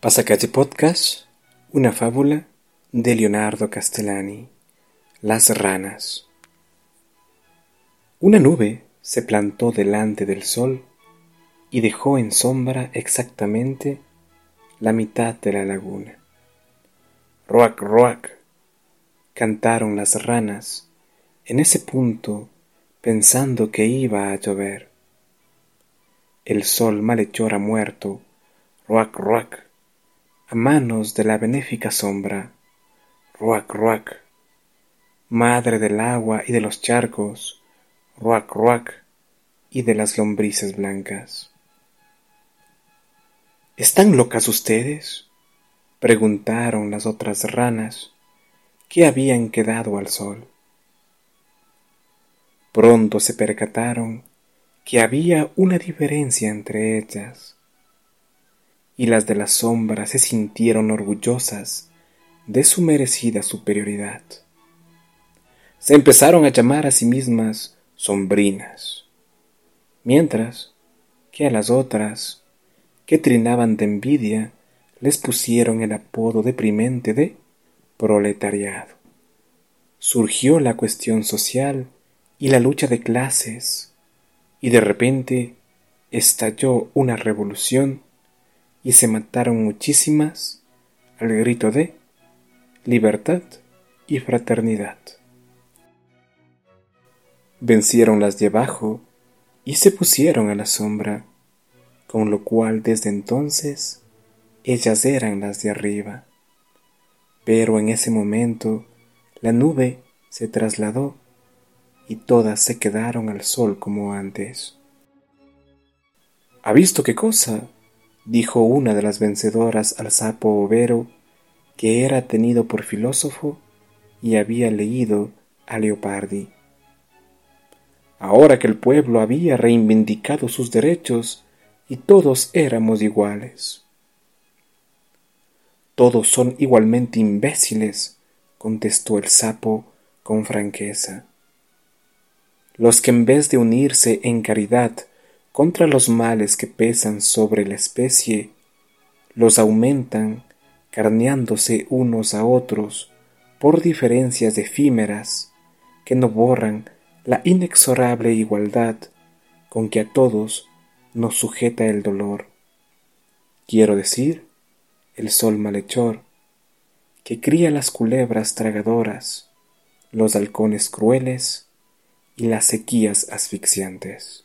Pasacalle Podcast, una fábula de Leonardo Castellani. Las ranas. Una nube se plantó delante del sol y dejó en sombra exactamente la mitad de la laguna. Roac, roac, cantaron las ranas en ese punto pensando que iba a llover. El sol malhechor muerto, roac, roac a manos de la benéfica sombra. Ruac, ruac. Madre del agua y de los charcos. Ruac, ruac. Y de las lombrices blancas. ¿Están locas ustedes? preguntaron las otras ranas que habían quedado al sol. Pronto se percataron que había una diferencia entre ellas y las de la sombra se sintieron orgullosas de su merecida superioridad. Se empezaron a llamar a sí mismas sombrinas, mientras que a las otras, que trinaban de envidia, les pusieron el apodo deprimente de proletariado. Surgió la cuestión social y la lucha de clases, y de repente estalló una revolución y se mataron muchísimas al grito de libertad y fraternidad. Vencieron las de abajo y se pusieron a la sombra, con lo cual desde entonces ellas eran las de arriba. Pero en ese momento la nube se trasladó y todas se quedaron al sol como antes. ¿Ha visto qué cosa? Dijo una de las vencedoras al sapo overo, que era tenido por filósofo y había leído a Leopardi. Ahora que el pueblo había reivindicado sus derechos y todos éramos iguales. Todos son igualmente imbéciles, contestó el sapo con franqueza. Los que en vez de unirse en caridad contra los males que pesan sobre la especie, los aumentan carneándose unos a otros por diferencias efímeras que no borran la inexorable igualdad con que a todos nos sujeta el dolor. Quiero decir, el sol malhechor, que cría las culebras tragadoras, los halcones crueles y las sequías asfixiantes.